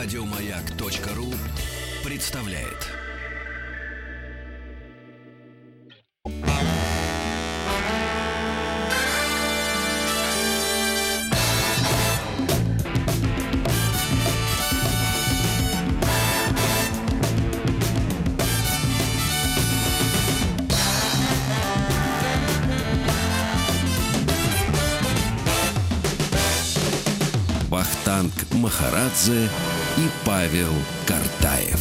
Радиомаяк.ру представляет. Вахтанг Махарадзе и Павел Картаев.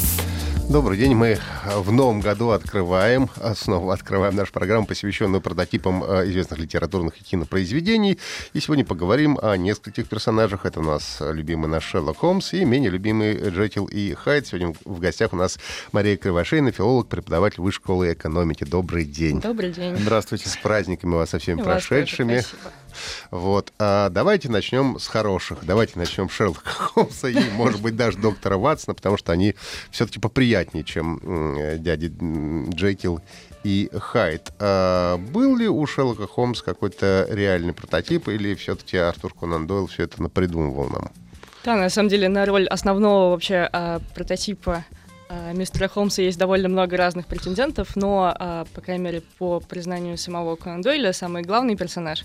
Добрый день. Мы в новом году открываем, а, снова открываем нашу программу, посвященную прототипам а, известных литературных и кинопроизведений. И сегодня поговорим о нескольких персонажах. Это у нас любимый наш Шерлок Холмс и менее любимый Джекил и Хайд. Сегодня в гостях у нас Мария Кривошейна, филолог, преподаватель Высшей школы экономики. Добрый день. Добрый день. Здравствуйте. С праздниками вас со всеми И вас прошедшими. тоже спасибо. Вот. А давайте начнем с хороших. Давайте начнем с Шерлока Холмса и, может быть, даже доктора Ватсона, потому что они все-таки поприятнее, чем дяди Джекил и Хайд. А был ли у Шерлока Холмса какой-то реальный прототип, или все-таки Артур Конан Дойл все это напридумывал нам? Да, на самом деле на роль основного вообще а, прототипа а, мистера Холмса есть довольно много разных претендентов, но, а, по крайней мере, по признанию самого Конан Дойля, самый главный персонаж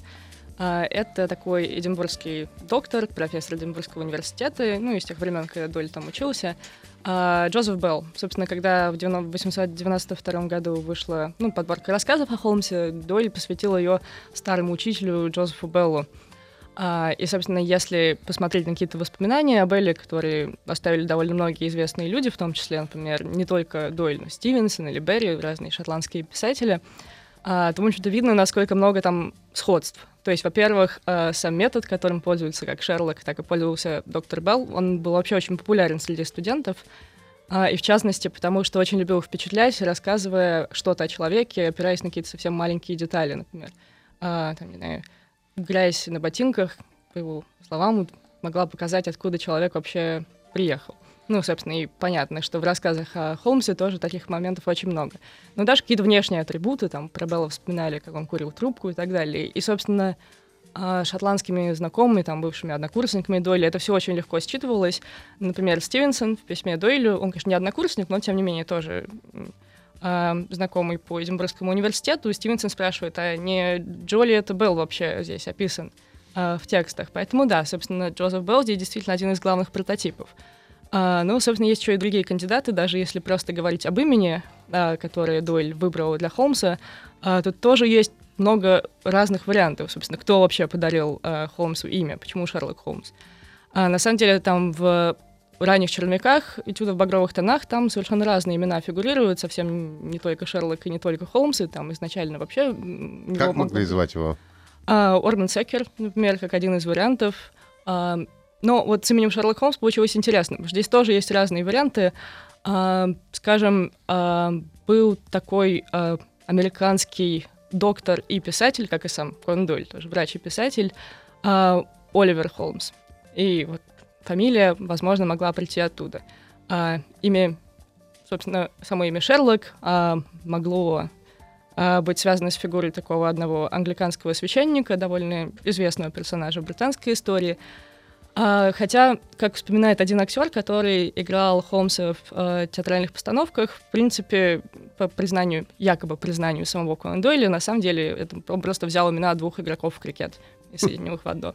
это такой эдинбургский доктор, профессор Эдинбургского университета, ну, из тех времен, когда Дойль там учился, а, Джозеф Белл. Собственно, когда в 1892 году вышла ну, подборка рассказов о Холмсе, Дойль посвятил ее старому учителю Джозефу Беллу. А, и, собственно, если посмотреть на какие-то воспоминания об Элле, которые оставили довольно многие известные люди, в том числе, например, не только Дойль, но Стивенсон или Берри, разные шотландские писатели, а, то, в общем-то, видно, насколько много там сходств. То есть, во-первых, а, сам метод, которым пользуется как Шерлок, так и пользовался доктор Белл, он был вообще очень популярен среди студентов. А, И в частности, потому что очень любил впечатлять, рассказывая что-то о человеке, опираясь на какие-то совсем маленькие детали, например. А, там, не знаю, грязь на ботинках, по его словам, могла показать, откуда человек вообще приехал. Ну, собственно, и понятно, что в рассказах о Холмсе тоже таких моментов очень много. Но даже какие-то внешние атрибуты, там, про Белла вспоминали, как он курил трубку и так далее. И, собственно, а, шотландскими знакомыми, там, бывшими однокурсниками Дойля, это все очень легко считывалось. Например, Стивенсон в письме Дойлю, он, конечно, не однокурсник, но, тем не менее, тоже а, знакомый по Эдинбургскому университету. Стивенсон спрашивает, а не Джоли это Белл вообще здесь описан а, в текстах? Поэтому, да, собственно, Джозеф Белл здесь действительно один из главных прототипов. А, ну, собственно, есть еще и другие кандидаты, даже если просто говорить об имени, а, которое Дойль выбрал для Холмса, а, тут тоже есть много разных вариантов, собственно, кто вообще подарил а, Холмсу имя, почему Шерлок Холмс. А, на самом деле, там в ранних черновиках «Этюда в багровых тонах» там совершенно разные имена фигурируют, совсем не только Шерлок и не только Холмс, и там изначально вообще... Как могли звать его? а, Орман Секер, например, как один из вариантов. А, но вот с именем Шерлок Холмс получилось интересно, здесь тоже есть разные варианты. А, скажем, а, был такой а, американский доктор и писатель, как и сам Конан Дойль, тоже врач и писатель, а, Оливер Холмс. И вот фамилия, возможно, могла прийти оттуда. А, имя, собственно, само имя Шерлок а, могло а, быть связано с фигурой такого одного англиканского священника, довольно известного персонажа британской истории. А, хотя, как вспоминает один актер, который играл Холмса в э, театральных постановках, в принципе, по признанию, якобы признанию самого Конан Дойля, на самом деле это он просто взял имена двух игроков в крикет и соединил их в одно.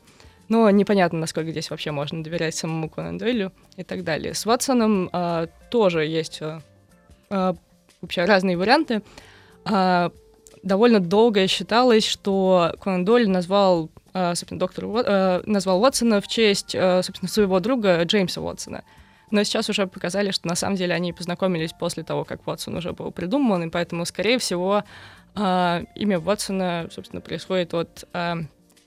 Но непонятно, насколько здесь вообще можно доверять самому Конан Дойлю и так далее. С Ватсоном а, тоже есть а, а, вообще разные варианты. А, довольно долго считалось, что Конан Дойль назвал, собственно, доктора Уот- а, назвал Уотсона в честь, а, собственно, своего друга Джеймса Уотсона. Но сейчас уже показали, что на самом деле они познакомились после того, как Уотсон уже был придуман, и поэтому, скорее всего, имя Уотсона, собственно, происходит от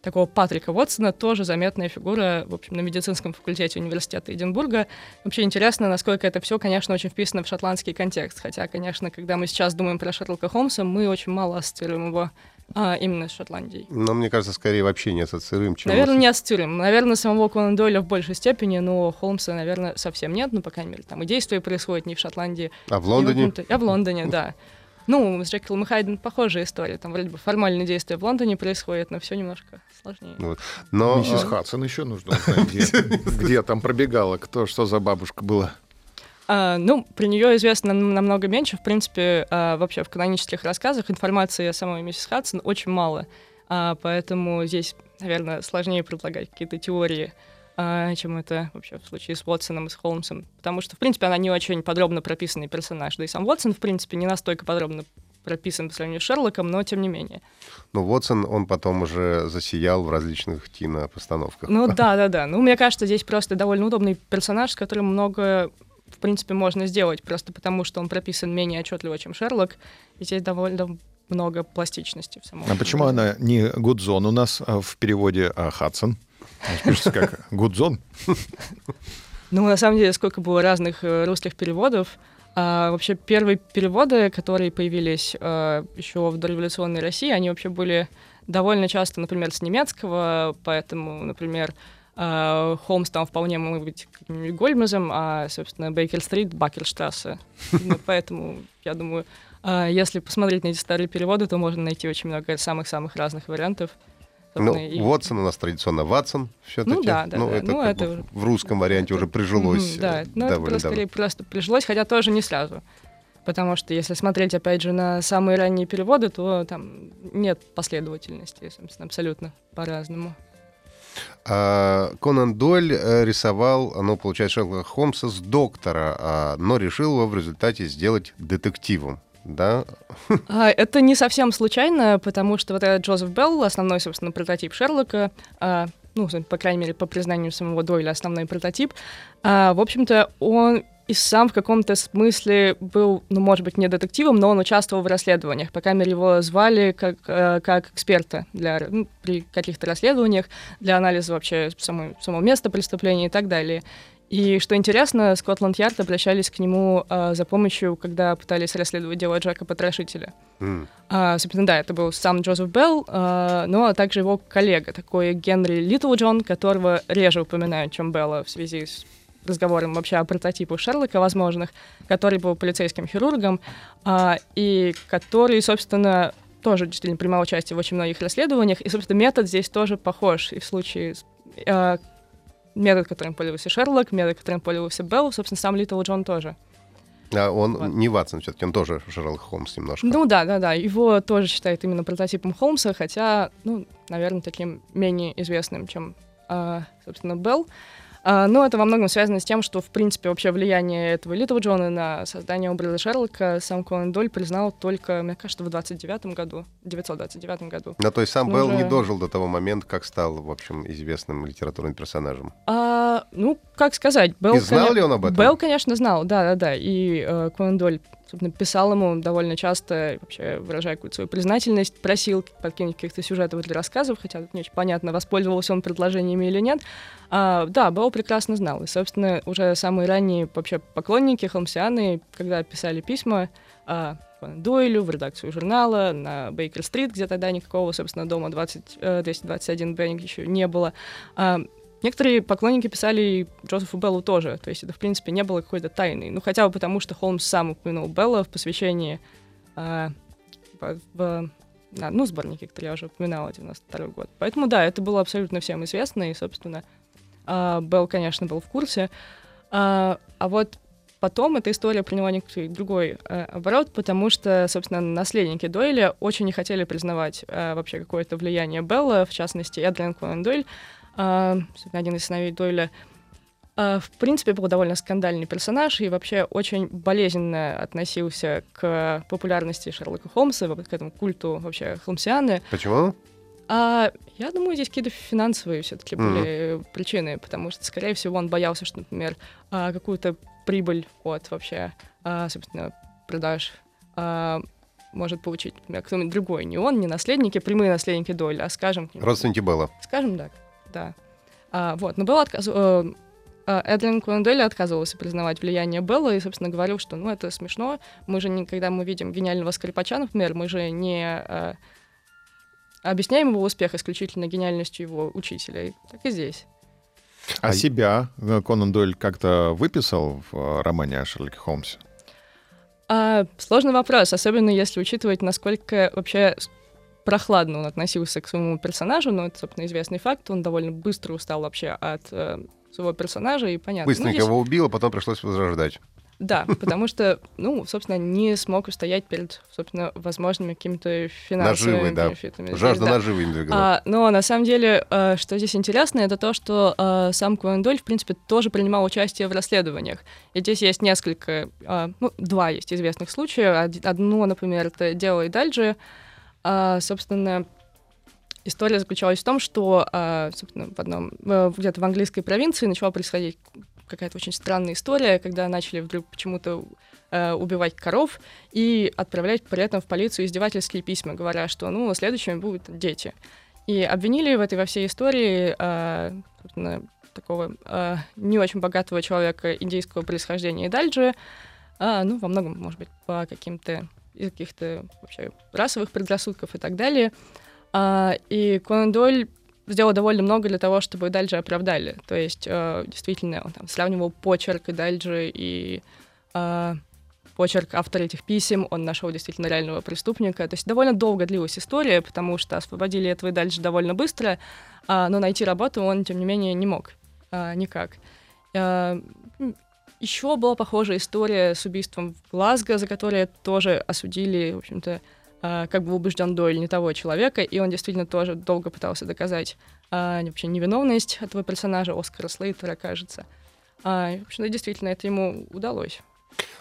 такого Патрика Уотсона, тоже заметная фигура, в общем, на медицинском факультете университета Эдинбурга. Вообще интересно, насколько это все, конечно, очень вписано в шотландский контекст. Хотя, конечно, когда мы сейчас думаем про Шерлока Холмса, мы очень мало ассоциируем его а, именно с Шотландией. Но мне кажется, скорее вообще не ассоциируем, чем... Наверное, не ассоциируем. Наверное, самого Конан Дойля в большей степени, но Холмса, наверное, совсем нет. Ну, по крайней мере, там и действие происходит не в Шотландии. А в Лондоне? А в Лондоне, да. Ну, с Джекилом и Хайден похожая история. Там вроде бы формальное действие в Лондоне происходит, но все немножко сложнее. Вот. Но, Миссис а, Хадсон еще нужно узнать, где там пробегала, кто, что за бабушка была. А, ну, про нее известно нам- намного меньше. В принципе, а, вообще в канонических рассказах информации о самой миссис Хадсон очень мало. А, поэтому здесь, наверное, сложнее предлагать какие-то теории, а, чем это вообще в случае с Уотсоном и с Холмсом. Потому что, в принципе, она не очень подробно прописанный персонаж. Да и сам Уотсон, в принципе, не настолько подробно прописан по сравнению с Шерлоком, но тем не менее. ну, Вотсон, он потом уже засиял в различных кинопостановках. Ну да, да, да. Ну, мне кажется, здесь просто довольно удобный персонаж, с которым много, в принципе, можно сделать, просто потому что он прописан менее отчетливо, чем Шерлок, и здесь довольно много пластичности в самом. А почему она не Гудзон у нас а в переводе, а Хадсон? Пишется как Гудзон. Ну, на самом деле, сколько было разных э, русских переводов. А, вообще, первые переводы, которые появились э, еще в дореволюционной России, они вообще были довольно часто, например, с немецкого, поэтому, например, Холмс там вполне мог быть Гольмезом, а, собственно, Бейкер-стрит — Бакерштрассе. Ну, Поэтому, я думаю, э, если посмотреть на эти старые переводы, то можно найти очень много самых-самых разных вариантов. Ну, и- у нас традиционно Ватсон все-таки. Ну да, да, да. это, Ну, это бы в русском варианте уже прижилось. Да, э, ну это просто, скорее просто прижилось, хотя тоже не сразу. Потому что если смотреть, опять же, на самые ранние переводы, то там нет последовательности, собственно, абсолютно по-разному. А, Конан Дойль э, рисовал, ну, получается, Шерлока Холмса с доктора, а, но решил его в результате сделать детективом. Да? А, это не совсем случайно, потому что вот этот Джозеф Белл, основной, собственно, прототип Шерлока, ну, по крайней мере, по признанию самого Дойля, основной прототип, в общем-то, он и сам в каком-то смысле был, ну, может быть, не детективом, но он участвовал в расследованиях. По крайней мере, его звали как, э, как эксперта для, ну, при каких-то расследованиях, для анализа вообще самой, самого места преступления и так далее. И что интересно, Скотланд-Ярд обращались к нему э, за помощью, когда пытались расследовать дело Джека Потрошителя. М. А, собственно, да, это был сам Джозеф Белл, а, но а также его коллега, такой Генри Литлджон, которого реже упоминают, чем Белла в связи с разговором вообще о прототипах Шерлока возможных, который был полицейским хирургом, а, и который, собственно, тоже действительно принимал участие в очень многих расследованиях, и, собственно, метод здесь тоже похож, и в случае а, метод, которым пользовался Шерлок, метод, которым пользовался Белл, собственно, сам Литлджон тоже. А он Вот. не Ватсон все-таки, он тоже Шерлок Холмс немножко. Ну да, да, да. Его тоже считают именно прототипом Холмса, хотя, ну, наверное, таким менее известным, чем, а, собственно, Белл. А, но это во многом связано с тем, что, в принципе, вообще влияние этого Литл Джона на создание образа Шерлока сам Конан Доль признал только, мне кажется, в 29 году, 929 году. Но то есть сам Ну, Белл не уже- дожил до того момента, как стал, в общем, известным литературным персонажем. А, ну, как сказать, Белл... И знал коне- ли он об этом? Белл, конечно, знал, да-да-да. И э, Конан собственно, писал ему довольно часто, вообще выражая какую-то свою признательность, просил подкинуть каких-то сюжетов для рассказов, хотя тут не очень понятно, воспользовался он предложениями или нет. А, да, Белл прекрасно знал. И, собственно, уже самые ранние вообще поклонники, холмсианы, когда писали письма, а, Дойлю, в редакцию журнала, на Бейкер-стрит, где тогда никакого, собственно, дома 20, э, 221 Б еще не было. А, Некоторые поклонники писали и Джозефу Беллу тоже, то есть это, в принципе, не было какой-то тайны. Ну, хотя бы потому, что Холмс сам упомянул Белла в посвящении а, в, в- на, ну, сборнике, который я уже упоминала, 92 год. Поэтому, да, это было абсолютно всем известно, и, собственно, а, Белл, конечно, был в курсе. А, а вот потом эта история приняла некоторый другой э, оборот, потому что, собственно, наследники Дойля очень не хотели признавать э, вообще какое-то влияние Белла, в частности, Эдриан Конан Дойль, один из сыновей Дойля, а, в принципе, был довольно скандальный персонаж и вообще очень болезненно относился к популярности Шерлока Холмса, к этому культу вообще холмсианы. Почему? А я думаю, здесь какие-то финансовые все-таки Мгм. были причины, потому что, скорее всего, он боялся, что, например, а, какую-то прибыль от вообще, а, собственно, продаж а, может получить, например, кто-нибудь другой, не он, не наследники, прямые наследники Дойля, а, скажем, Родственники Белла. Скажем так, да. А, вот, но Белл отказ... э, э, Эдлин Конан Дойль отказывался признавать влияние Белла и, собственно, говорил, что, ну, это смешно. Мы же, не, когда мы видим гениального скрипача, например, мы же не э, объясняем его успех исключительно гениальностью его учителя. Так и здесь. А А- себя э, Конан Дойль как-то выписал в романе о Шерлоке Холмсе? А, сложный вопрос, особенно если учитывать, насколько вообще прохладно он относился к своему персонажу, но это, собственно, известный факт. Он довольно быстро устал вообще от э, своего персонажа, и понятно. Быстренько ну, его убил, а потом пришлось возрождать. Да, потому что, ну, собственно, не смог устоять перед, собственно, возможными какими-то финансовыми Наживы, да. бенефитами. Жажда Да. наживы им двигала. А, но на самом деле, э, что здесь интересно, это то, что э, сам Конан Дойль, в принципе, тоже принимал участие в расследованиях. И здесь есть несколько, э, ну, два есть известных случая. Од- Одно, например, это дело Идальджи. А, собственно, история заключалась в том, что, а, собственно, в одном, э, где-то в английской провинции начала происходить какая-то очень странная история, когда начали вдруг почему-то э, убивать коров и отправлять при этом в полицию издевательские письма, говоря, что, ну, следующими будут дети. И обвинили в этой во всей истории э, такого э, не очень богатого человека индийского происхождения Идальджи, а, ну, во многом, может быть, по каким-то из каких-то вообще расовых предрассудков и так далее. А, и Конан Дойль сделал довольно много для того, чтобы Дальджи оправдали. То есть, э, действительно, он там сравнивал почерк и Дальджи и э, почерк автора этих писем, он нашел действительно реального преступника. То есть довольно долго длилась история, потому что освободили этого и дальше довольно быстро, а, но найти работу он, тем не менее, не мог а, никак. А, еще была похожая история с убийством в Глазго, за которое тоже осудили, в общем-то, а, как бы убежден Дойль не того человека, и он действительно тоже долго пытался доказать а, вообще невиновность этого персонажа, Оскара Слейтера, кажется. А, в общем-то, действительно, это ему удалось.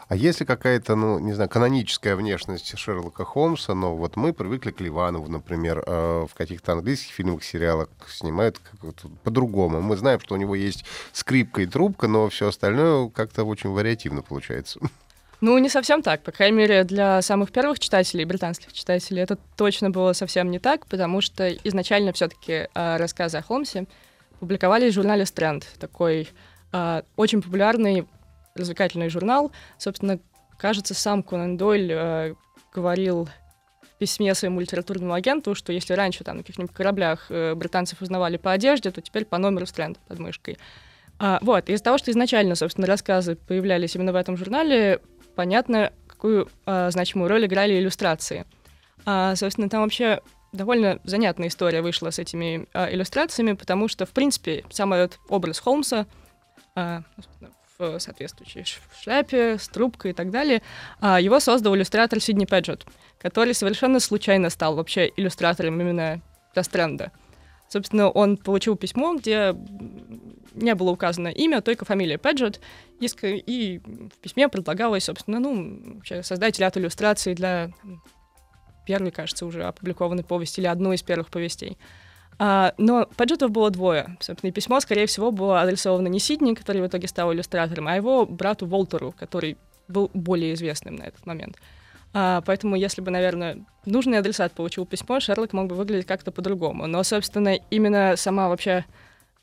А если какая-то, ну, не знаю, каноническая внешность Шерлока Холмса, но вот мы привыкли к Ливанову, например, э, в каких-то английских фильмах, сериалах снимают по-другому. Мы знаем, что у него есть скрипка и трубка, но все остальное как-то очень вариативно получается. Ну, не совсем так. По крайней мере, для самых первых читателей, британских читателей, это точно было совсем не так, потому что изначально все-таки э, рассказы о Холмсе публиковались в журнале Стрэнд, такой э, очень популярный развлекательный журнал. Собственно, кажется, сам Конан Дойль э, говорил в письме своему литературному агенту, что если раньше там на каких-нибудь кораблях э, британцев узнавали по одежде, то теперь по номеру Стрэнд под мышкой. А, вот, из-за того, что изначально, собственно, рассказы появлялись именно в этом журнале, понятно, какую а, значимую роль играли иллюстрации. А, собственно, там вообще довольно занятная история вышла с этими а, иллюстрациями, потому что, в принципе, сам этот образ Холмса а, в соответствующей шляпе, с трубкой и так далее, а, его создал иллюстратор Сидни Педжет, который совершенно случайно стал вообще иллюстратором именно для Стрэнда. Собственно, он получил письмо, где не было указано имя, только фамилия Педжет, и, в письме предлагалось, собственно, ну, вообще создать ряд иллюстраций для первой, кажется, уже опубликованной повести или одной из первых повестей. А, но Педжетов было двое. Собственно, и письмо, скорее всего, было адресовано не Сидни, который в итоге стал иллюстратором, а его брату Волтеру, который был более известным на этот момент. А, поэтому, если бы, наверное, нужный адресат получил письмо, Шерлок мог бы выглядеть как-то по-другому. Но, собственно, именно сама вообще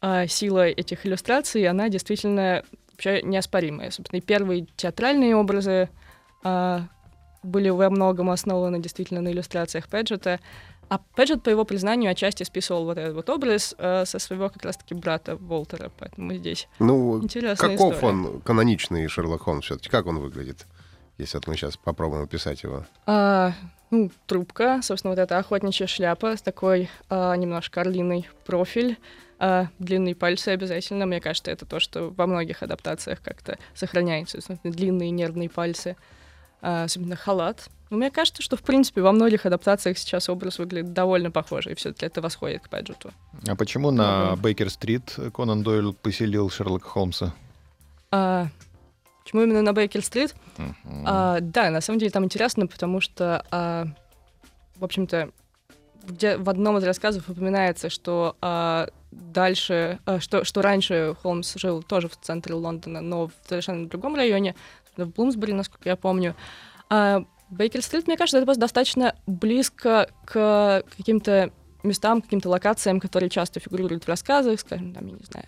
а, сила этих иллюстраций, она действительно вообще неоспоримая. Собственно, и первые театральные образы а, были во многом основаны действительно на иллюстрациях Педжета. А Педжет, по его признанию, отчасти списывал вот этот вот образ э, со своего как раз-таки брата Волтера. Поэтому здесь Ну, интересная каков история. он, каноничный Шерлок Холмс все-таки? Как он выглядит? Если вот мы сейчас попробуем описать его. А, ну, трубка, собственно, вот эта охотничья шляпа с такой а, немножко орлиный профиль, а, длинные пальцы обязательно. Мне кажется, это то, что во многих адаптациях как-то сохраняется. Длинные нервные пальцы. А, особенно халат. Но мне кажется, что, в принципе, во многих адаптациях сейчас образ выглядит довольно похоже, и все-таки это восходит к Педжету. А почему на. Бейкер-стрит Конан Дойл поселил Шерлока Холмса? А, почему именно на Бейкер-стрит? Мгм. А, да, на самом деле там интересно, потому что, а, в общем-то, где в одном из рассказов упоминается, что а, дальше, а, что, что раньше Холмс жил тоже в центре Лондона, но в совершенно другом районе, в Блумсбери, насколько я помню. А, Бейкер-стрит, мне кажется, это просто достаточно близко к каким-то местам, каким-то локациям, которые часто фигурируют в рассказах, скажем, там, я не знаю,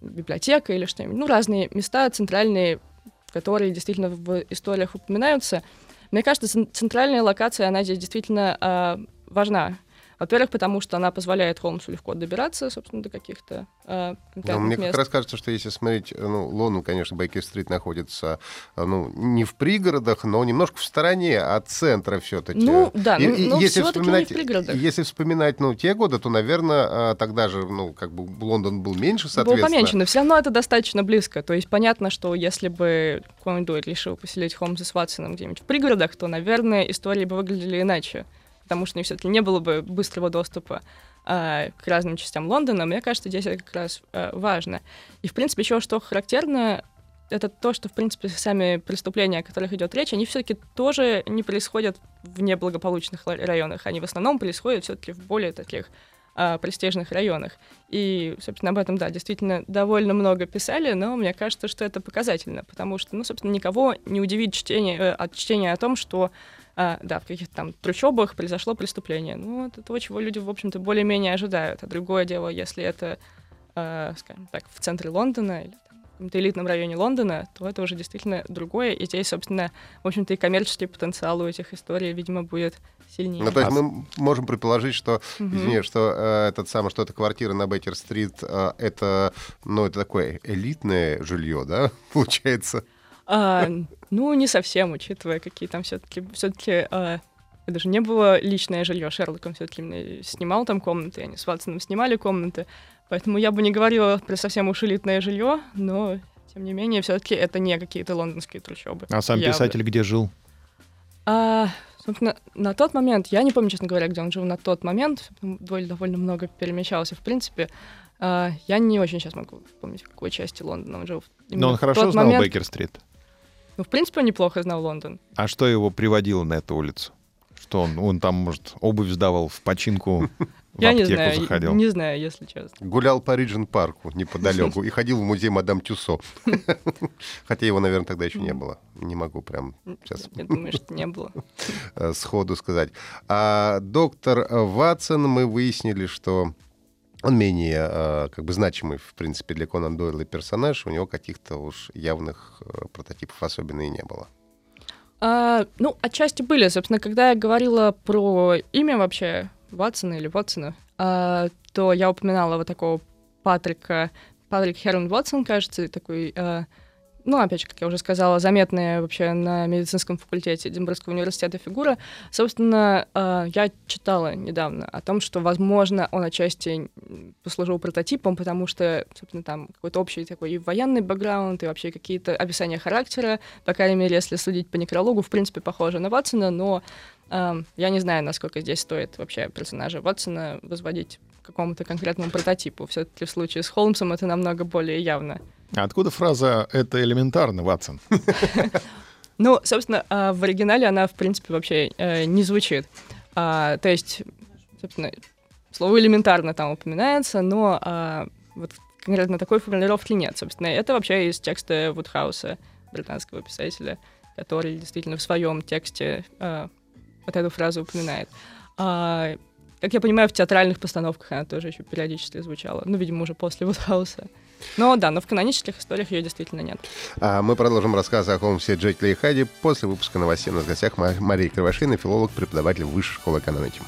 библиотека или что-нибудь. Ну, разные места центральные, которые действительно в историях упоминаются. Мне кажется, цен- центральная локация, она здесь действительно а, важна. Во-первых, потому что она позволяет Холмсу легко добираться, собственно, до каких-то э, Но мне мест. как раз кажется, что если смотреть, ну, Лондон, конечно, Бейкер-стрит находится, ну, не в пригородах, но немножко в стороне от центра все-таки. Ну, да, и, ну, но если всё-таки не вспоминать, в пригородах. если вспоминать, ну, те годы, то, наверное, тогда же, ну, как бы Лондон был меньше, соответственно. поменьше, но все равно это достаточно близко. То есть понятно, что если бы Дойль решил поселить Холмса с Ватсоном где-нибудь в пригородах, то, наверное, истории бы выглядели иначе. Потому что все-таки не было бы быстрого доступа а, к разным частям Лондона. Мне кажется, здесь это как раз а, важно. И, в принципе, еще что характерно, это то, что, в принципе, сами преступления, о которых идет речь, они все-таки тоже не происходят в неблагополучных ла- районах. Они в основном происходят все-таки в более таких а, престижных районах. И, собственно, об этом, да, действительно довольно много писали, но мне кажется, что это показательно, потому что, ну, собственно, никого не удивит чтение, э, от чтения о том, что а, да, в каких-то там трущобах произошло преступление. Ну, это то, чего люди, в общем-то, более-менее ожидают. А другое дело, если это, а, скажем так, в центре Лондона или каком-то элитном районе Лондона, то это уже действительно другое. И здесь, собственно, в общем-то, и коммерческий потенциал у этих историй, видимо, будет сильнее. Ну, то есть мы можем предположить, что, Мгм. извини, что э, этот самый, что эта квартира на Бейкер-стрит, э, это, ну, это такое элитное жилье, да, получается? А, ну, не совсем, учитывая, какие там все-таки все-таки это же не было личное жилье. Шерлок он все-таки снимал там комнаты, они с Ватсоном снимали комнаты. Поэтому я бы не говорила про совсем уж элитное жилье, но тем не менее, все-таки это не какие-то лондонские трущобы. А сам Явно. писатель где жил? А, собственно, на тот момент, я не помню, честно говоря, где он жил на тот момент, довольно, довольно много перемещался, в принципе. А, я не очень сейчас могу вспомнить, в какой части Лондона он жил. Но Именно он в хорошо знал момент- Бейкер-стрит. Ну, в принципе, он неплохо знал Лондон. А что его приводило на эту улицу? Что он, он там, может, обувь сдавал в починку, в Я не аптеку знаю, заходил? не знаю, если честно. Гулял по Риджин парку неподалеку и ходил в музей Мадам Тюсо. Хотя его, наверное, тогда еще не было. Не могу прям сейчас Я думаю, что не было. э, сходу сказать. А доктор Ватсон, мы выяснили, что он менее э, как бы значимый, в принципе, для Конан Дойла персонаж. У него каких-то уж явных э, прототипов особенно и не было. А, ну, отчасти были. Собственно, когда я говорила про имя вообще Ватсона или Ватсона, а, то я упоминала вот такого Патрика, Патрик Херон Ватсон, кажется, такой, а, ну, опять же, как я уже сказала, заметная вообще на медицинском факультете Эдинбургского университета фигура. Собственно, а, я читала недавно о том, что, возможно, он отчасти послужил прототипом, потому что, собственно, там какой-то общий такой и военный бэкграунд, и вообще какие-то описания характера, по крайней мере, если судить по некрологу, в принципе, похоже на Ватсона, но я не знаю, насколько здесь стоит вообще персонажа Ватсона возводить к какому-то конкретному прототипу. Все-таки в случае с Холмсом это намного более явно. А откуда фраза «это элементарно, Ватсон»? Ну, собственно, а, в оригинале она, в принципе, вообще э, не звучит. А, то есть, собственно, слово элементарно там упоминается, но а, вот конкретно такой формулировки нет. Собственно, это вообще из текста Вудхауса, британского писателя, который действительно в своем тексте вот эту фразу упоминает. А, как я понимаю, в театральных постановках она тоже еще периодически звучала. Ну, видимо, уже после Вудхауса. Но да, но в канонических историях ее действительно нет. А мы продолжим рассказ о Холмсе Джекиле и Хайде после выпуска новостей. У нас в гостях Ма- Мария Кривошина, филолог, преподаватель Высшей школы экономики.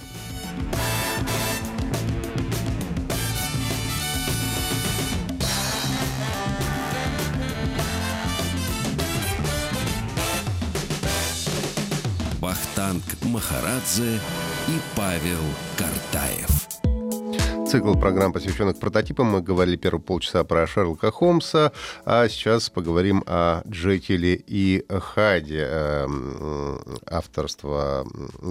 Вахтанг Махарадзе и Павел Картаев. Цикл программ, посвященных прототипам. Мы говорили первые полчаса про Шерлока Холмса, а сейчас поговорим о Джекиле и Хайде, эм, авторства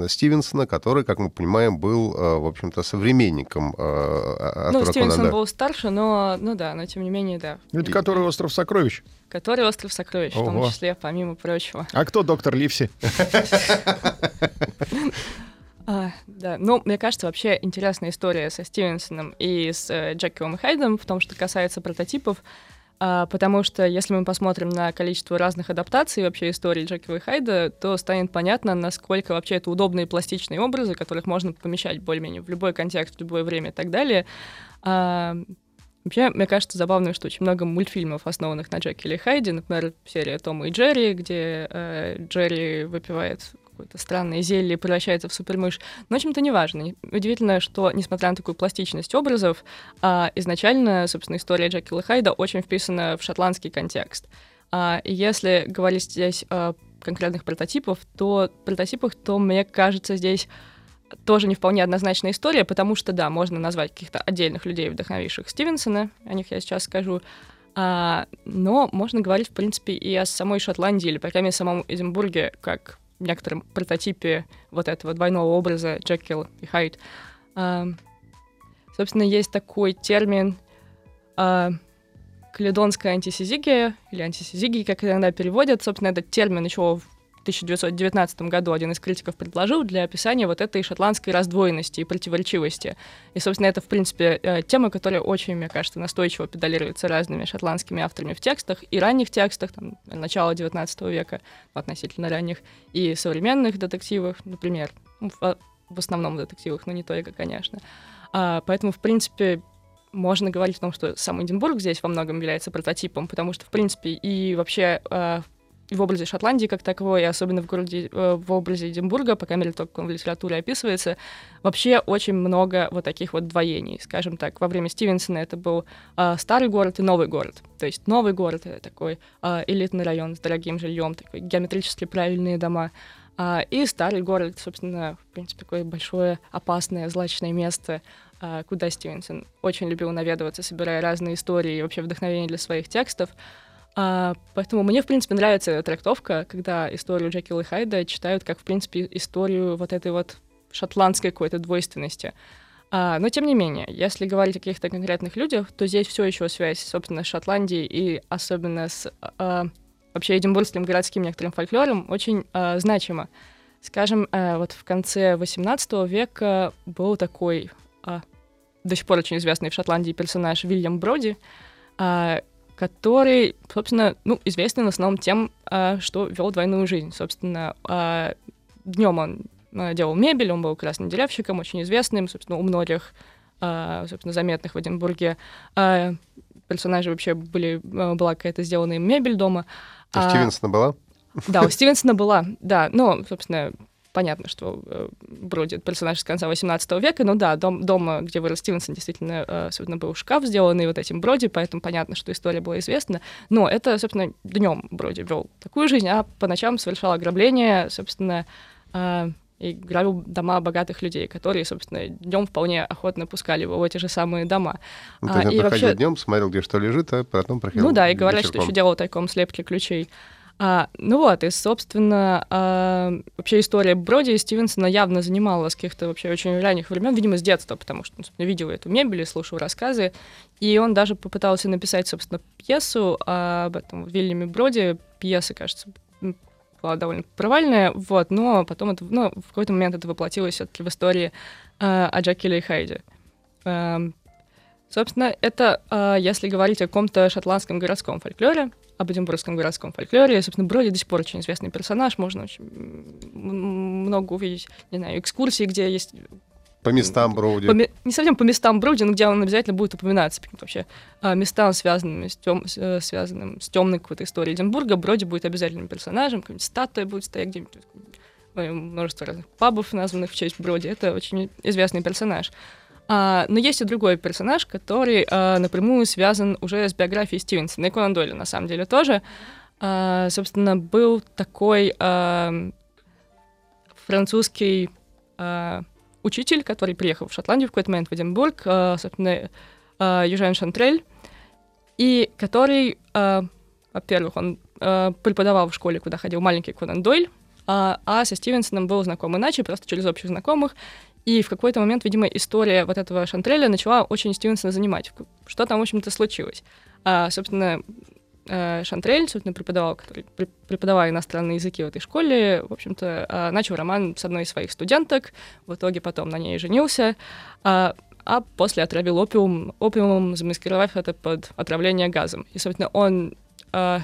Стивенсона, который, как мы понимаем, был, э, в общем-то, современником э, автора Ну, Стивенсон Конан был старше, но, ну да, но тем не менее, да. Это который «Остров сокровищ». Который «Остров сокровищ», в том Ого. числе, помимо прочего. А кто доктор Ливси? А, да, ну, мне кажется, вообще интересная история со Стивенсоном и с э, Джекилом и Хайдом в том, что касается прототипов, а, потому что если мы посмотрим на количество разных адаптаций вообще истории Джекила и Хайда, то станет понятно, насколько вообще это удобные пластичные образы, которых можно помещать более-менее в любой контекст, в любое время и так далее. А, Вообще, мне кажется, забавно, что очень много мультфильмов, основанных на Джекиле и Хайде, например, серия Тома и Джерри, где э, Джерри выпивает какое-то странное зелье превращается в супермышь. Но, в общем-то, неважно. Удивительно, что, несмотря на такую пластичность образов, а, изначально, собственно, история Джекила Хайда очень вписана в шотландский контекст. А, и если говорить здесь о конкретных прототипов, то прототипах, то, мне кажется, здесь тоже не вполне однозначная история, потому что, да, можно назвать каких-то отдельных людей, вдохновивших Стивенсона, о них я сейчас скажу, а, но можно говорить, в принципе, и о самой Шотландии, или, по крайней мере, самом Эдинбурге, как некотором прототипе вот этого двойного образа Джекил и Хайд. А, собственно, есть такой термин а, каледонская антисизигия, или антисизигия, как иногда переводят. Собственно, этот термин еще 1919 году один из критиков предложил для описания вот этой шотландской раздвоенности и противоречивости. И, собственно, это, в принципе, э, тема, которая очень, мне кажется, настойчиво педалируется разными шотландскими авторами в текстах, и ранних текстах, там, начала 19 века, относительно ранних, и современных детективах, например, ну, в, в основном в детективах, но не только, конечно. А, поэтому, в принципе, можно говорить о том, что сам Эдинбург здесь во многом является прототипом, потому что, в принципе, и вообще э, в образе Шотландии как таковой, и особенно в городе, э, в образе Эдинбурга, по крайней мере, только он в литературе описывается, вообще очень много вот таких вот двоений. Скажем так, во время Стивенсона это был э, старый город и новый город. То есть новый город — это такой э, элитный район с дорогим жильем, такой геометрически правильные дома, а, и старый город, собственно, в принципе, такое большое, опасное, злачное место, а, куда Стивенсон очень любил наведываться, собирая разные истории и вообще вдохновение для своих текстов. А, поэтому мне, в принципе, нравится трактовка, когда историю Джекила и Хайда читают как, в принципе, историю вот этой вот шотландской какой-то двойственности. А, но, тем не менее, если говорить о каких-то конкретных людях, то здесь все еще связь, собственно, с Шотландией и особенно с а, вообще эдинбургским городским некоторым фольклором очень а, значима. Скажем, а, вот в конце XVIII века был такой а, до сих пор очень известный в Шотландии персонаж Вильям Броди, а, который, собственно, ну, известный в основном тем, а, что вел двойную жизнь. Собственно, а, днем он а, делал мебель, он был красным деревщиком, очень известным, собственно, у многих, собственно, заметных в Эдинбурге персонажей вообще были, была какая-то сделанная мебель дома. У Стивенсона была? Да, у Стивенсона была, да. Но, собственно, понятно, что э, Броди — персонаж с конца 18 века, но да, дом, дома, где вырос Стивенсон, действительно, э, собственно, был шкаф, сделанный вот этим Броди, поэтому понятно, что история была известна. Но это, собственно, днем Броди вел такую жизнь, а по ночам совершал ограбление, собственно, э, и грабил дома богатых людей, которые, собственно, днем вполне охотно пускали его в эти же самые дома. Ну, то есть а, он проходил вообще... днем, смотрел, где что лежит, а потом проходил Ну да, и говорят, вечерком. что еще делал тайком слепки ключей. А, ну вот, и, собственно, а, вообще история Броди и Стивенсона явно занимала с каких-то вообще очень ранних времен, видимо, с детства, потому что он видел эту мебель и слушал рассказы. И он даже попытался написать, собственно, пьесу об этом Вильяме Броди. Пьеса, кажется, была довольно провальная, вот, но потом это, ну, в какой-то момент это воплотилось все-таки в истории э, о Джекиле и Хайде. Э, собственно, это, э, если говорить о каком-то шотландском городском фольклоре, об Эдинбургском городском фольклоре. Собственно, Броди до сих пор очень известный персонаж, можно очень много увидеть, не знаю, экскурсии, где есть по местам Броуди. По, не совсем по местам Броуди, но где он обязательно будет упоминаться. Вообще а, местам, связанными с, тем, с, э, связанным с темной какой-то историей Эдинбурга, Броди будет обязательным персонажем, какая-нибудь статуя будет стоять где-нибудь, множество разных пабов, названных в честь Броди. Это очень известный персонаж. А, но есть и другой персонаж, который а, напрямую связан уже с биографией Стивенсона и Конан Дойля, на самом деле, тоже. А, собственно, был такой а, французский а, учитель, который приехал в Шотландию в какой-то момент в Эдинбург, а, собственно, а, Южен Шантрель, и который, а, во-первых, он а, преподавал в школе, куда ходил маленький Конан Дойль, а, а со Стивенсоном был знаком иначе, просто через общих знакомых, и в какой-то момент, видимо, история вот этого Шантреля начала очень Стивенсона занимать. Что там, в общем-то, случилось? А, собственно, э, Шантрель, собственно, преподавал, который преподавал иностранные языки в этой школе, в общем-то, а, начал роман с одной из своих студенток, в итоге потом на ней женился, а, а после отравил опиум, опиумом, замаскировав это под отравление газом. И, собственно, он а,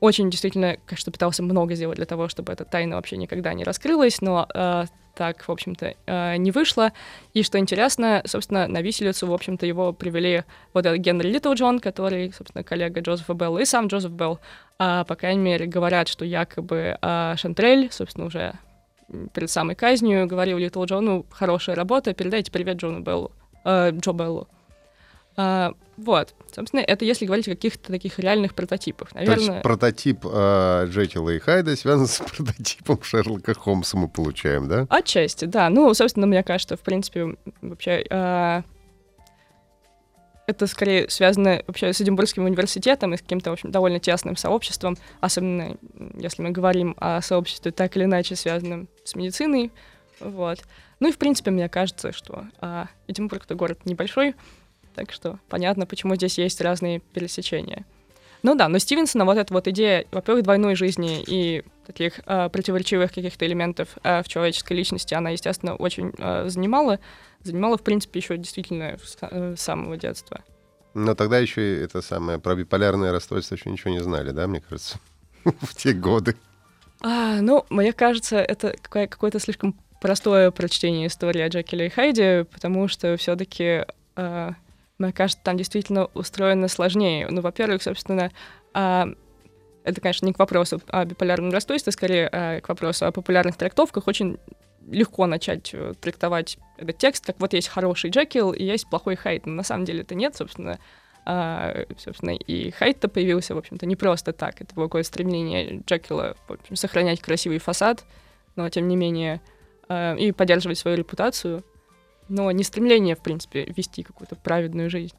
очень действительно, конечно, пытался много сделать для того, чтобы эта тайна вообще никогда не раскрылась, но э, так, в общем-то, э, не вышло. И что интересно, собственно, на виселицу, в общем-то, его привели вот этот Генри Литлджон, который, собственно, коллега Джозефа Белла, и сам Джозеф Белл, э, по крайней мере, говорят, что якобы э, Шантрель, собственно, уже перед самой казнью говорил Литлджону, хорошая работа, передайте привет Джону Беллу, э, Джо Беллу. А, вот, собственно, это если говорить о каких-то таких реальных прототипах. Наверное... То есть прототип э, Джекила и Хайда связан с прототипом Шерлока Холмса мы получаем, да? Отчасти, да. Ну, собственно, мне кажется, в принципе, вообще... Э, это скорее связано вообще с Эдинбургским университетом и с каким-то, в общем, довольно тесным сообществом, особенно если мы говорим о сообществе так или иначе связанном с медициной. Вот. Ну и, в принципе, мне кажется, что а, Эдинбург — это город небольшой, так что понятно, почему здесь есть разные пересечения. Ну да, но Стивенсона вот эта вот идея, во-первых, двойной жизни и таких э, противоречивых каких-то элементов э, в человеческой личности, она, естественно, очень э, занимала. Занимала, в принципе, еще действительно с, э, самого детства. Но тогда еще это самое про биполярное расстройство еще ничего не знали, да, мне кажется, в те годы. А, ну, мне кажется, это какое-то слишком простое прочтение истории о Джекиле и Хайде, потому что все-таки э, мне кажется, там действительно устроено сложнее. Ну, во-первых, собственно, а, это, конечно, не к вопросу о биполярном расстройстве, скорее а, к вопросу о популярных трактовках. Очень легко начать э, трактовать этот текст, как вот есть хороший Джекил и есть плохой Хайд. Но на самом деле это нет, собственно. А, собственно, и Хайд-то появился, в общем-то, не просто так. Это было какое-то стремление Джекила в общем, сохранять красивый фасад, но, тем не менее, а, и поддерживать свою репутацию но не стремление, в принципе, вести какую-то праведную жизнь.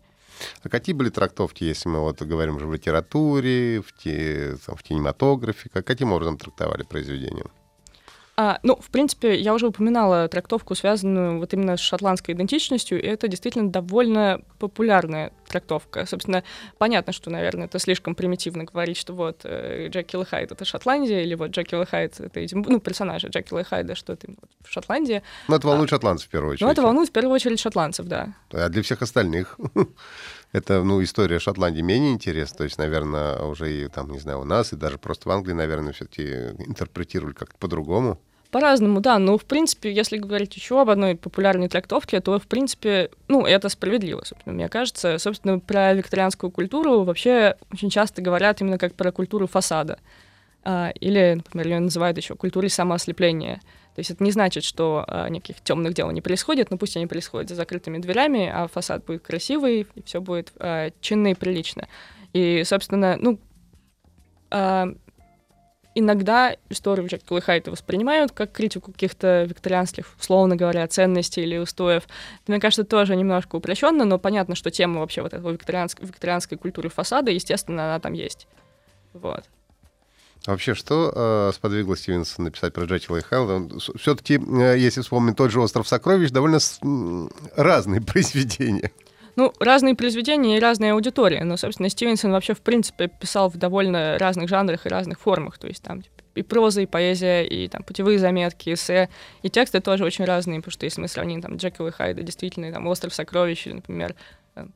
А какие были трактовки, если мы вот говорим уже в литературе, в, те, там, в кинематографе? Как, каким образом трактовали произведения? А, ну, в принципе, я уже упоминала трактовку, связанную вот именно с шотландской идентичностью, и это действительно довольно популярная трактовка. Собственно, понятно, что, наверное, это слишком примитивно говорить, что вот э, Джекил и Хайд — это Шотландия, или вот Джекил и Хайд — это, ну, персонажи Джекила и Хайда, что это вот в Шотландии. Ну, это волнует а, шотландцев в первую очередь. Ну, это волнует в первую очередь шотландцев, да. А для всех остальных? это, ну, история Шотландии менее интересна. То есть, наверное, уже и там, не знаю, у нас, и даже просто в Англии, наверное, все-таки интерпретировали как-то по-другому. По-разному, да. Но, в принципе, если говорить еще об одной популярной трактовке, то, в принципе, ну, это справедливо, собственно, мне кажется. Собственно, про викторианскую культуру вообще очень часто говорят именно как про культуру фасада. А, или, например, ее называют еще культурой самоослепления. То есть это не значит, что а, никаких темных дел не происходит, но пусть они происходят за закрытыми дверями, а фасад будет красивый, и все будет а, чинно и прилично. И, собственно, ну, иногда историю Джекила Хайта воспринимают как критику каких-то викторианских, условно говоря, ценностей или устоев. Это, мне кажется, тоже немножко упрощенно, но понятно, что тема вообще вот этого викторианской, викторианской культуры фасада, естественно, она там есть. Вот. А вообще, что э, сподвигло Стивенсона написать про Джекила и? Все-таки, э, если вспомнить тот же «Остров сокровищ», довольно с, э, разные произведения. Ну, разные произведения и разная аудитория, но, собственно, Стивенсон вообще, в принципе, писал в довольно разных жанрах и разных формах, то есть там типа, и проза, и поэзия, и там путевые заметки, эссе, и тексты тоже очень разные, потому что если мы сравним там Джекила и Хайда, действительно, там «Остров сокровищ», или, например,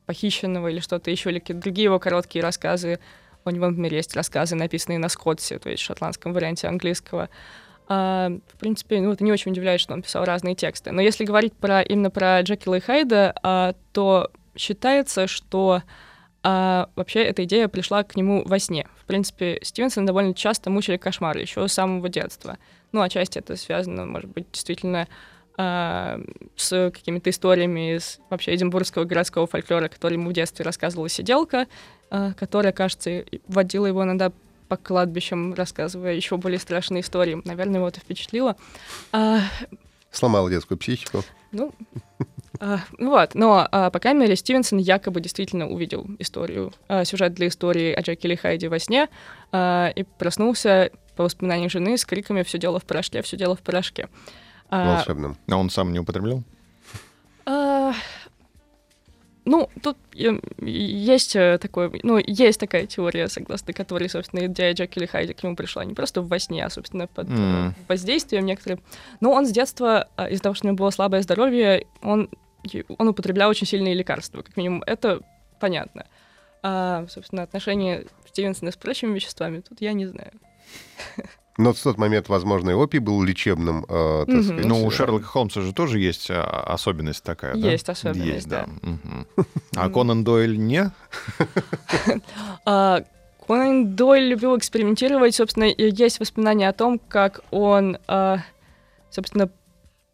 «Похищенного» или что-то еще, или какие-то другие его короткие рассказы, у него, например, есть рассказы, написанные на скотсе, то есть в шотландском варианте английского, а, в принципе, ну, это не очень удивляет, что он писал разные тексты. Но если говорить про, именно про Джекила и Хайда, а, то считается, что а, вообще эта идея пришла к нему во сне. В принципе, Стивенсон довольно часто мучили кошмары еще с самого детства. Ну, отчасти это связано, может быть, действительно а, с какими-то историями из вообще эдинбургского городского фольклора, который ему в детстве рассказывала сиделка, а, которая, кажется, водила его иногда по кладбищам, рассказывая еще более страшные истории. Наверное, его это впечатлило. А, Сломала детскую психику. Ну, а, ну вот, но, а, по крайней мере, Стивенсон якобы действительно увидел историю, а, сюжет для истории о Джекиле Хайде во сне а, и проснулся по воспоминаниям жены с криками «Все дело в порошке, все дело в порошке». А, Волшебным. А он сам не употреблял? А, ну, тут есть э, такое, ну, есть такая теория, согласно которой, собственно, идея Джекили Хайди к нему пришла не просто во сне, а, собственно, под mm. воздействием некоторым. Но он с детства, из-за того, что у него было слабое здоровье, он, он употреблял очень сильные лекарства, как минимум, это понятно. А, собственно, отношения Стивенсона с прочими веществами, тут я не знаю. Но в тот момент, возможно, и опий был лечебным, э, так Мгм. сказать. Ну, у Шерлока Холмса же тоже есть а, особенность такая, да? Есть особенность, Есть, да. да. Мгм. А Конан Дойль не? А, Конан Дойль любил экспериментировать. Собственно, есть воспоминания о том, как он, а, собственно,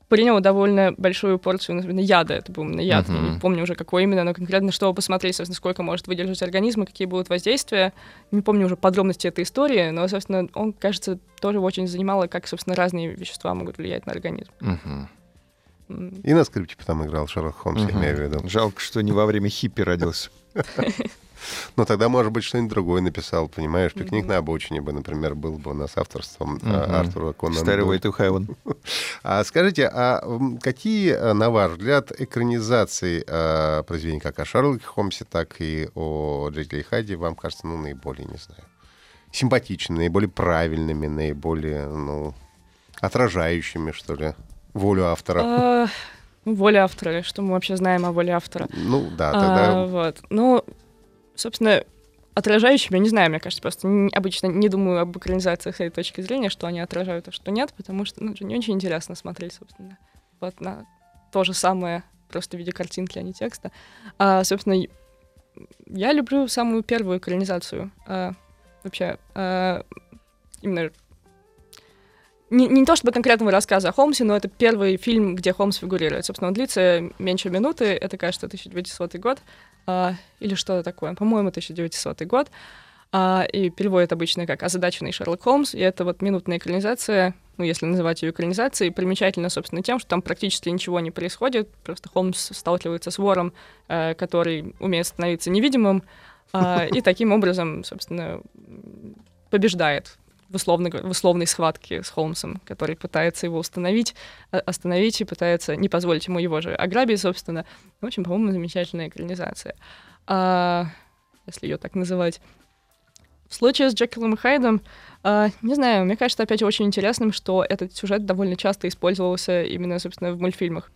принял довольно большую порцию наверное, яда. Это был именно яд. Я Мгм. не помню уже, какой именно, но конкретно, чтобы посмотреть, собственно, сколько может выдержать организм и какие будут воздействия. Не помню уже подробности этой истории, но, собственно, он, кажется, тоже очень занимало, как, собственно, разные вещества могут влиять на организм. М. И на скрипке потом играл Шерлок Холмс, я Мгм. имею в виду. Жалко, что не во время хиппи родился. Но тогда, может быть, что-нибудь другое написал, понимаешь? «Пикник на обочине» бы, например, был бы у нас авторством Мгм. Артура Конана Stairway to Heaven. А скажите, а какие, э, на ваш взгляд, экранизации э, произведений как о Шерлоке Холмсе, так и о Джекиле Хайде вам кажется, ну, наиболее, не знаю, симпатичными, наиболее правильными, наиболее, ну, отражающими, что ли, волю автора? А, ну, Воля автора. Что мы вообще знаем о воле автора? Ну, да, А, тогда... вот. Ну, собственно, отражающими, я не знаю, мне кажется, просто н- обычно не думаю об экранизациях с этой точки зрения, что они отражают, а что нет, потому что ну, не очень интересно смотреть, собственно, вот на то же самое, просто в виде картинки, а не текста. А, собственно, я люблю самую первую экранизацию. а, вообще, а, именно не, не то чтобы конкретного рассказа о Холмсе, но это первый фильм, где Холмс фигурирует. Собственно, он длится меньше минуты, это, кажется, 1900 год, а, или что-то такое, по-моему, 1900 год. А, и переводит обычно как «Озадаченный Шерлок Холмс», и это вот минутная экранизация, ну, если называть ее экранизацией, примечательно, собственно, тем, что там практически ничего не происходит, просто Холмс сталкивается с вором, э, который умеет становиться невидимым, а, и таким образом, собственно, побеждает в, условно, в условной схватке с Холмсом, который пытается его установить, э, остановить и пытается не позволить ему его же ограбить, собственно. В общем, по-моему, замечательная экранизация. А, если ее так называть. В случае с Джекилом и Хайдом, а, не знаю, мне кажется, опять очень интересным, что этот сюжет довольно часто использовался именно, собственно, в мультфильмах.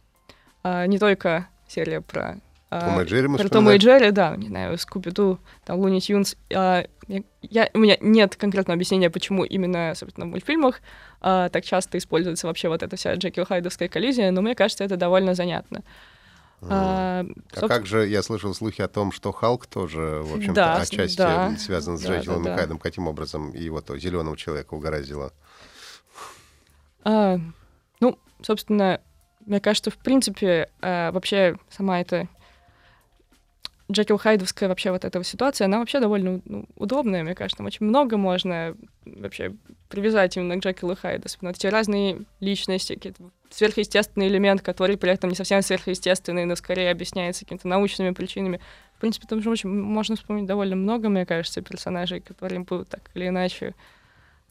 А, не только серия про... а, Тома и Джерри мы про Тома и. Джерри, да, не знаю, Скуби-Ду, там, Луни Тюнс. А, я, я- у меня нет конкретного объяснения, почему именно, собственно, в мультфильмах а, так часто используется вообще вот эта вся Джекил Хайдовская коллизия, но мне кажется, это довольно занятно. А, А собственно, как же, я слышал слухи о том, что Халк тоже, в общем-то, Да, отчасти да. связан с Да, Джекилом да, и да. Хайдом. Каким образом его то зеленого человека угораздило? А, ну, собственно, мне кажется, в принципе, а, вообще сама эта Джекил Хайдовская вообще вот эта ситуация, она вообще довольно ну, удобная, мне кажется. Там очень много можно вообще привязать именно к Джекилу Хайду. Особенно эти разные личности, какие-то сверхъестественный элемент, который при этом не совсем сверхъестественный, но скорее объясняется какими-то научными причинами. В принципе, там же очень можно вспомнить довольно много, мне кажется, персонажей, которые будут так или иначе,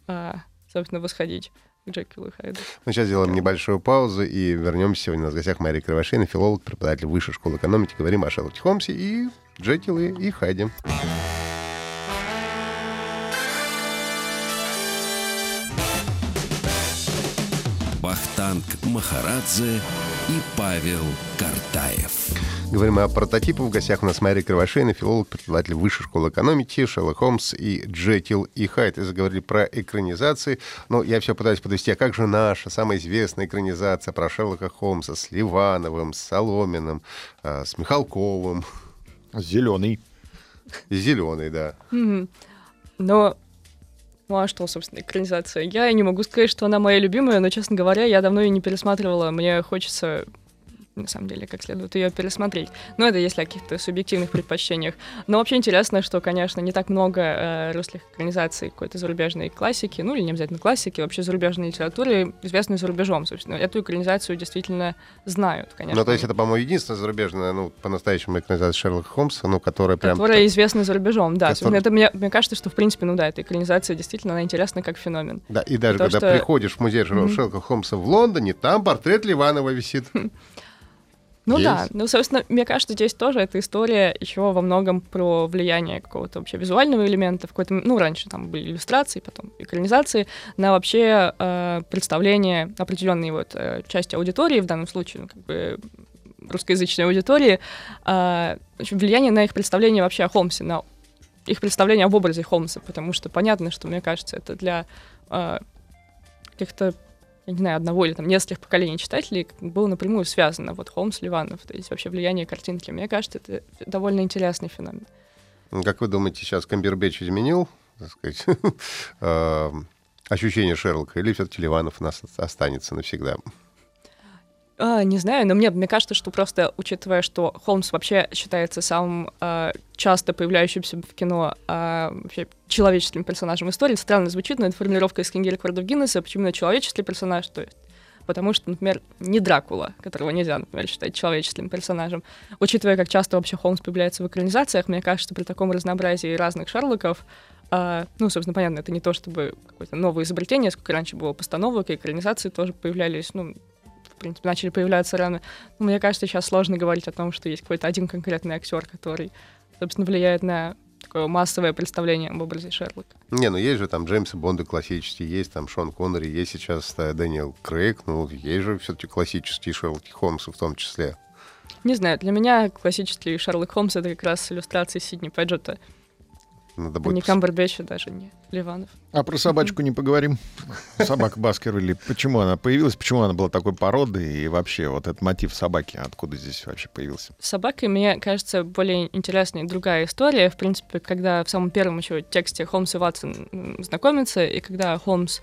а, собственно, восходить Джекилу Хайду. Мы сейчас сделаем небольшую паузу и вернемся. Сегодня у нас в гостях Мария Кривошеина, филолог, преподаватель Высшей школы экономики. Говорим о Шерлоке Холмсе и Джекиле и Хайде. Бахтанг Махарадзе и Павел Картаев. Говорим о прототипах. В гостях у нас Мария Кривошеина, филолог, преподаватель Высшей школы экономики, Шерлок Холмс и Джекил и Хайд. И заговорили про экранизации. Но я все пытаюсь подвести. А как же наша самая известная экранизация про Шерлока Холмса с Ливановым, с Соломиным, э, с Михалковым, Зеленый. Зеленый, да. Но, ну а что, собственно, экранизация? Я не могу сказать, что она моя любимая, но, честно говоря, я давно ее не пересматривала. Мне хочется на самом деле, как следует ее пересмотреть. Но это если о каких-то субъективных предпочтениях. Но вообще интересно, что, конечно, не так много э, русских экранизаций какой-то зарубежной классики, ну или не обязательно классики, вообще зарубежной литературы, известной за рубежом, собственно. Эту экранизацию действительно знают, конечно. Ну, то есть это, по-моему, единственная зарубежная, ну, по-настоящему экранизация Шерлока Холмса, ну, которая прям... Которая известна за рубежом, да. Который- Это мне, мне кажется, что, в принципе, ну да, эта экранизация действительно, она интересна как феномен. Да, и даже То, когда что- приходишь в музей. Шерлока Холмса в Лондоне, там портрет Ливанова висит. Ну Есть? да, ну, собственно, мне кажется, здесь тоже эта история еще во многом про влияние какого-то вообще визуального элемента, в какой-то, ну, раньше там были иллюстрации, потом экранизации, на вообще э, представление определенной вот э, части аудитории, в данном случае, ну, как бы русскоязычной аудитории, э, влияние на их представление вообще о Холмсе, на их представление об образе Холмса, потому что понятно, что, мне кажется, это для э, каких-то я не знаю, одного или там нескольких поколений читателей было напрямую связано. Вот Холмс, Ливанов, то есть вообще влияние картинки. Мне кажется, это довольно интересный феномен. Как вы думаете, сейчас Камбербэтч изменил, так сказать, э, ощущение Шерлока, или все-таки Ливанов у нас останется навсегда? А, не знаю, но мне, мне кажется, что просто, учитывая, что Холмс вообще считается самым а, часто появляющимся в кино а, вообще человеческим персонажем истории, странно звучит, но это формулировка из книги рекордов Гиннесса, почему именно человеческий персонаж, то есть потому что, например, не Дракула, которого нельзя, например, считать человеческим персонажем. Учитывая, как часто вообще Холмс появляется в экранизациях, мне кажется, что при таком разнообразии разных Шерлоков, а, ну, собственно, понятно, это не то чтобы какое-то новое изобретение, сколько раньше было постановок, и экранизации тоже появлялись, ну, принципе, начали появляться рано. Но мне кажется, сейчас сложно говорить о том, что есть какой-то один конкретный актер, который, собственно, влияет на такое массовое представление об образе Шерлока. Не, ну есть же там Джеймсы Бонды классические, есть там Шон Коннери, есть сейчас э, Дэниел Крейг, ну есть же все-таки классические Шерлоки Холмсы в том числе. Не знаю, для меня классический Шерлок Холмс — это как раз иллюстрации Сидни Пэджета — надо будет... Не Камбербэтча даже, не Ливанов. А про собачку не поговорим? Собака Баскервилли. Почему она появилась? Почему она была такой породы? И вообще вот этот мотив собаки, откуда здесь вообще появился? С собакой, мне кажется, более интересная другая история. В принципе, когда в самом первом еще тексте Холмс и Ватсон знакомятся, и когда Холмс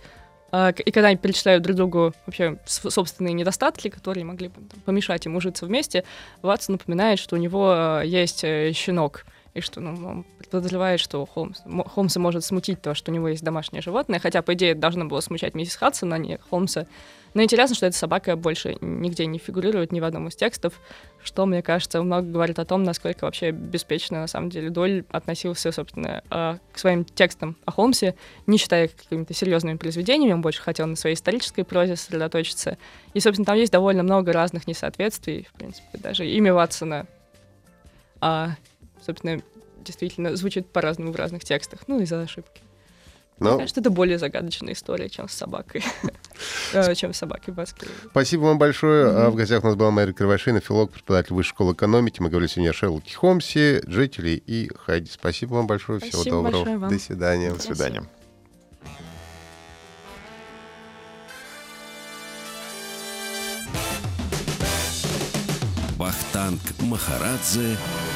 а, и когда они перечисляют друг другу вообще собственные недостатки, которые могли бы помешать ему житься вместе, Ватсон напоминает, что у него а, есть э, щенок — и что ну, он подозревает, что Холмс, Холмса может смутить то, что у него есть домашнее животное, хотя, по идее, должно было смущать миссис Хадсон, а не Холмса. Но интересно, что эта собака больше нигде не фигурирует ни в одном из текстов, что, мне кажется, много говорит о том, насколько вообще беспечно, на самом деле, Доль относился, собственно, а, к своим текстам о Холмсе, не считая какими-то серьезными произведениями, он больше хотел на своей исторической прозе сосредоточиться. И, собственно, там есть довольно много разных несоответствий, в принципе, даже имя Ватсона а, собственно, действительно звучит по-разному в разных текстах, ну, из-за ошибки. Но... Мне кажется, это более загадочная история, чем с собакой. Э, чем с собакой Баскервилля. Спасибо вам большое. В гостях у нас была Мария Кривошина, филолог, преподаватель Высшей школы экономики. Мы говорили сегодня о Шерлоке Холмсе, Джетеле и Хайди. Спасибо вам большое. Всего доброго. До свидания. До свидания. Вахтанг Махарадзе